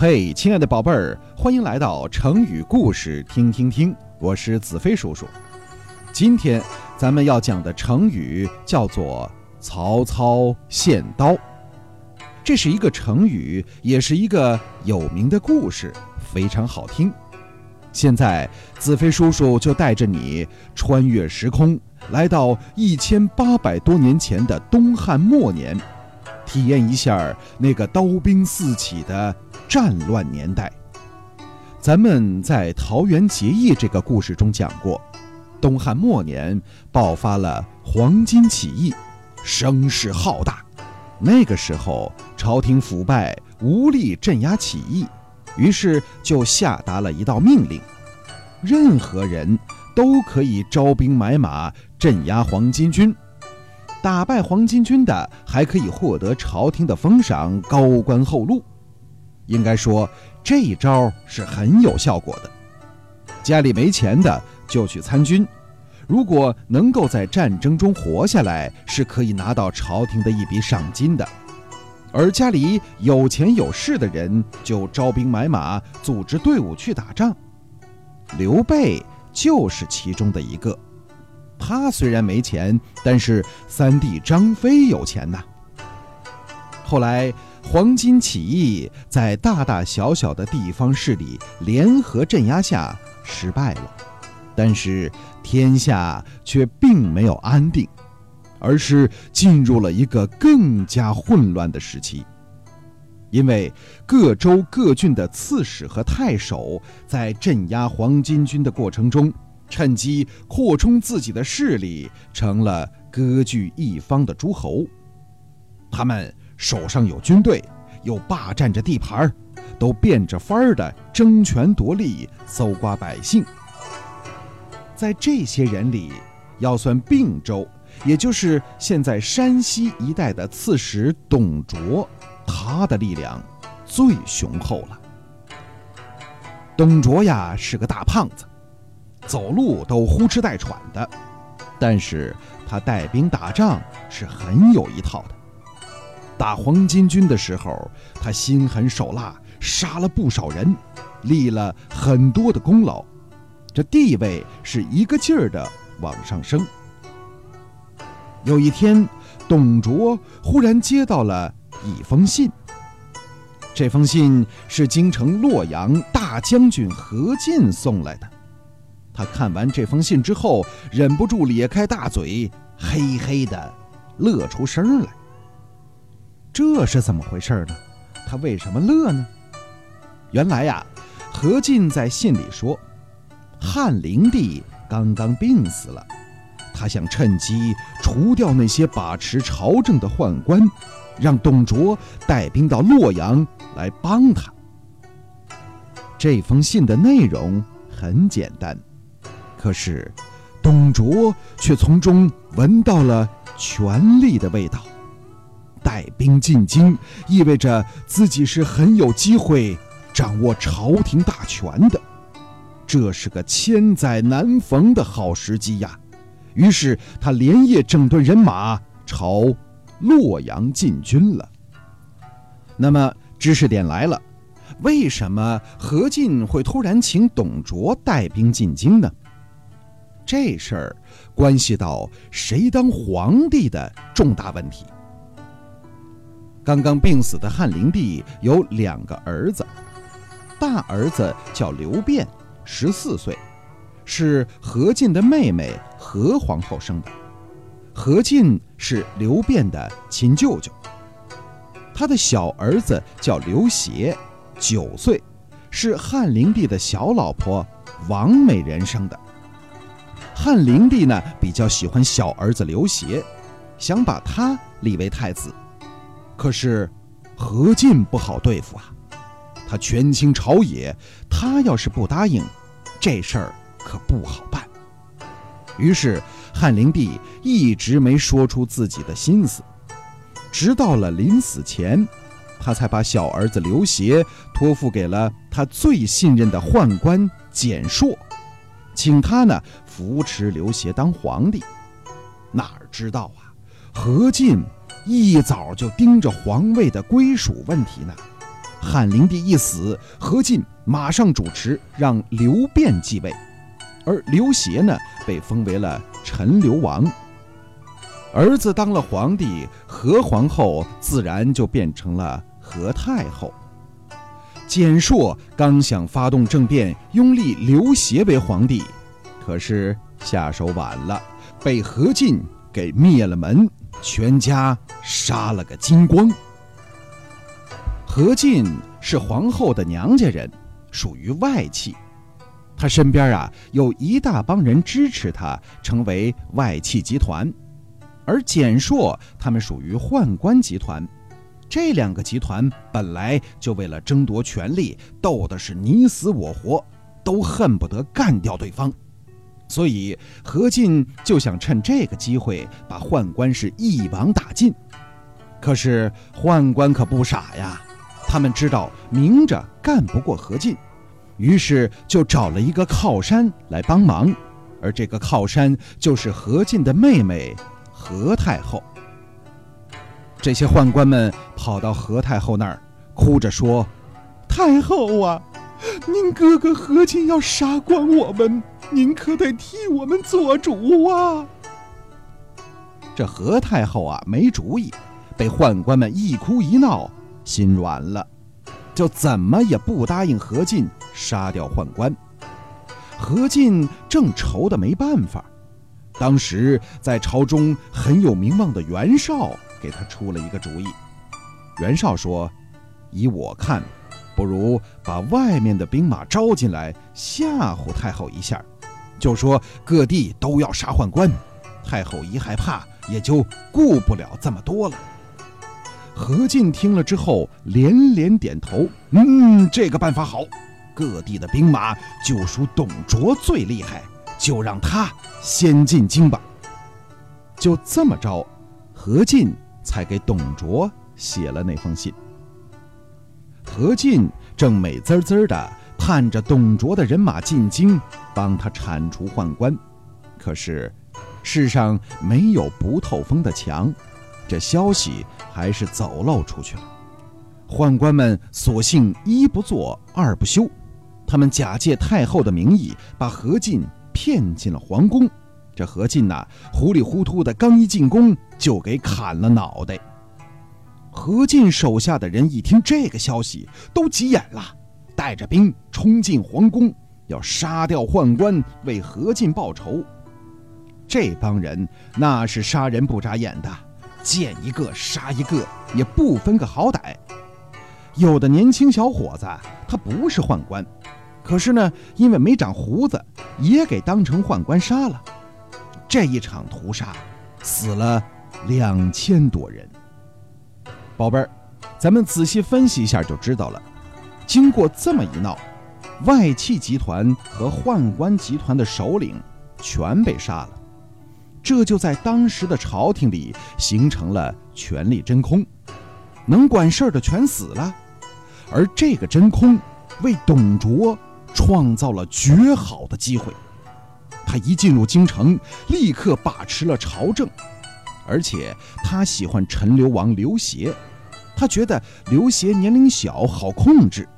嘿，亲爱的宝贝儿，欢迎来到成语故事听听听，我是子飞叔叔。今天咱们要讲的成语叫做“曹操献刀”，这是一个成语，也是一个有名的故事，非常好听。现在，子飞叔叔就带着你穿越时空，来到一千八百多年前的东汉末年。体验一下那个刀兵四起的战乱年代。咱们在桃园结义这个故事中讲过，东汉末年爆发了黄巾起义，声势浩大。那个时候朝廷腐败，无力镇压起义，于是就下达了一道命令：任何人都可以招兵买马，镇压黄巾军。打败黄巾军的，还可以获得朝廷的封赏、高官厚禄。应该说，这一招是很有效果的。家里没钱的就去参军，如果能够在战争中活下来，是可以拿到朝廷的一笔赏金的。而家里有钱有势的人，就招兵买马，组织队伍去打仗。刘备就是其中的一个。他虽然没钱，但是三弟张飞有钱呐。后来黄巾起义在大大小小的地方势力联合镇压下失败了，但是天下却并没有安定，而是进入了一个更加混乱的时期。因为各州各郡的刺史和太守在镇压黄巾军的过程中。趁机扩充自己的势力，成了割据一方的诸侯。他们手上有军队，又霸占着地盘，都变着法儿的争权夺利，搜刮百姓。在这些人里，要算并州，也就是现在山西一带的刺史董卓，他的力量最雄厚了。董卓呀，是个大胖子。走路都呼哧带喘的，但是他带兵打仗是很有一套的。打黄巾军的时候，他心狠手辣，杀了不少人，立了很多的功劳，这地位是一个劲儿的往上升。有一天，董卓忽然接到了一封信，这封信是京城洛阳大将军何进送来的。他看完这封信之后，忍不住咧开大嘴，嘿嘿的乐出声来。这是怎么回事呢？他为什么乐呢？原来呀，何进在信里说，汉灵帝刚刚病死了，他想趁机除掉那些把持朝政的宦官，让董卓带兵到洛阳来帮他。这封信的内容很简单。可是，董卓却从中闻到了权力的味道。带兵进京，意味着自己是很有机会掌握朝廷大权的，这是个千载难逢的好时机呀！于是他连夜整顿人马，朝洛阳进军了。那么，知识点来了：为什么何进会突然请董卓带兵进京呢？这事儿关系到谁当皇帝的重大问题。刚刚病死的汉灵帝有两个儿子，大儿子叫刘辩，十四岁，是何进的妹妹何皇后生的。何进是刘辩的亲舅舅。他的小儿子叫刘协，九岁，是汉灵帝的小老婆王美人生的。汉灵帝呢比较喜欢小儿子刘协，想把他立为太子。可是何进不好对付啊，他权倾朝野，他要是不答应，这事儿可不好办。于是汉灵帝一直没说出自己的心思，直到了临死前，他才把小儿子刘协托付给了他最信任的宦官简硕。请他呢扶持刘协当皇帝，哪儿知道啊，何进一早就盯着皇位的归属问题呢。汉灵帝一死，何进马上主持让刘辩继位，而刘协呢被封为了陈留王。儿子当了皇帝，何皇后自然就变成了何太后。简硕刚想发动政变，拥立刘协为皇帝，可是下手晚了，被何进给灭了门，全家杀了个精光。何进是皇后的娘家人，属于外戚，他身边啊有一大帮人支持他，成为外戚集团。而简硕他们属于宦官集团，这两个集团本来就为了争夺权力斗的是你死我活，都恨不得干掉对方，所以何进就想趁这个机会把宦官是一网打尽。可是宦官可不傻呀，他们知道明着干不过何进，于是就找了一个靠山来帮忙，而这个靠山就是何进的妹妹。何太后，这些宦官们跑到何太后那儿，哭着说：“太后啊，您哥哥何进要杀光我们，您可得替我们做主啊！”这何太后啊，没主意，被宦官们一哭一闹，心软了，就怎么也不答应何进杀掉宦官。何进正愁得没办法。当时在朝中很有名望的袁绍给他出了一个主意。袁绍说：“依我看，不如把外面的兵马招进来，吓唬太后一下，就说各地都要杀宦官，太后一害怕，也就顾不了这么多了。”何进听了之后连连点头：“嗯，这个办法好。各地的兵马就属董卓最厉害。”就让他先进京吧。就这么着，何进才给董卓写了那封信。何进正美滋滋的盼着董卓的人马进京，帮他铲除宦官。可是，世上没有不透风的墙，这消息还是走漏出去了。宦官们索性一不做二不休，他们假借太后的名义，把何进。骗进了皇宫，这何进呐，糊里糊涂的刚一进宫就给砍了脑袋。何进手下的人一听这个消息，都急眼了，带着兵冲进皇宫，要杀掉宦官，为何进报仇。这帮人那是杀人不眨眼的，见一个杀一个，也不分个好歹。有的年轻小伙子，他不是宦官。可是呢，因为没长胡子，也给当成宦官杀了。这一场屠杀，死了两千多人。宝贝儿，咱们仔细分析一下就知道了。经过这么一闹，外戚集团和宦官集团的首领全被杀了，这就在当时的朝廷里形成了权力真空，能管事儿的全死了。而这个真空为董卓。创造了绝好的机会，他一进入京城，立刻把持了朝政，而且他喜欢陈留王刘协，他觉得刘协年龄小，好控制，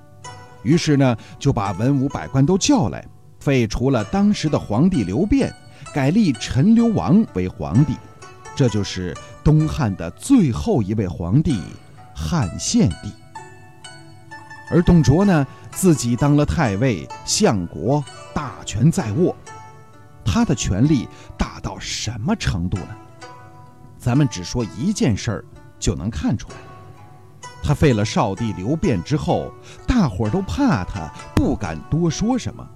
于是呢就把文武百官都叫来，废除了当时的皇帝刘辩，改立陈留王为皇帝，这就是东汉的最后一位皇帝汉献帝。而董卓呢？自己当了太尉、相国，大权在握。他的权力大到什么程度呢？咱们只说一件事儿就能看出来。他废了少帝刘辩之后，大伙儿都怕他，不敢多说什么。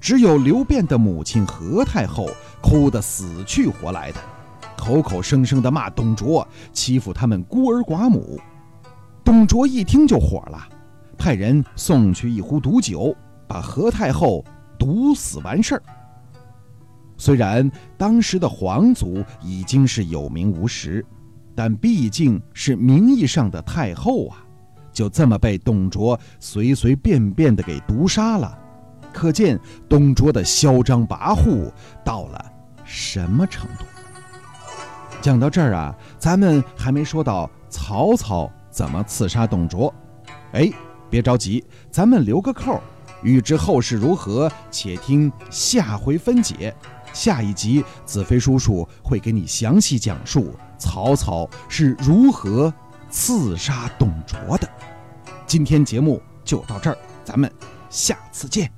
只有刘辩的母亲何太后哭得死去活来的，口口声声地骂董卓欺负他们孤儿寡母。董卓一听就火了。派人送去一壶毒酒，把何太后毒死完事儿。虽然当时的皇族已经是有名无实，但毕竟是名义上的太后啊，就这么被董卓随随便便的给毒杀了，可见董卓的嚣张跋扈到了什么程度。讲到这儿啊，咱们还没说到曹操怎么刺杀董卓。哎，别着急，咱们留个扣，欲知后事如何，且听下回分解。下一集，子飞叔叔会给你详细讲述曹操是如何刺杀董卓的。今天节目就到这儿，咱们下次见。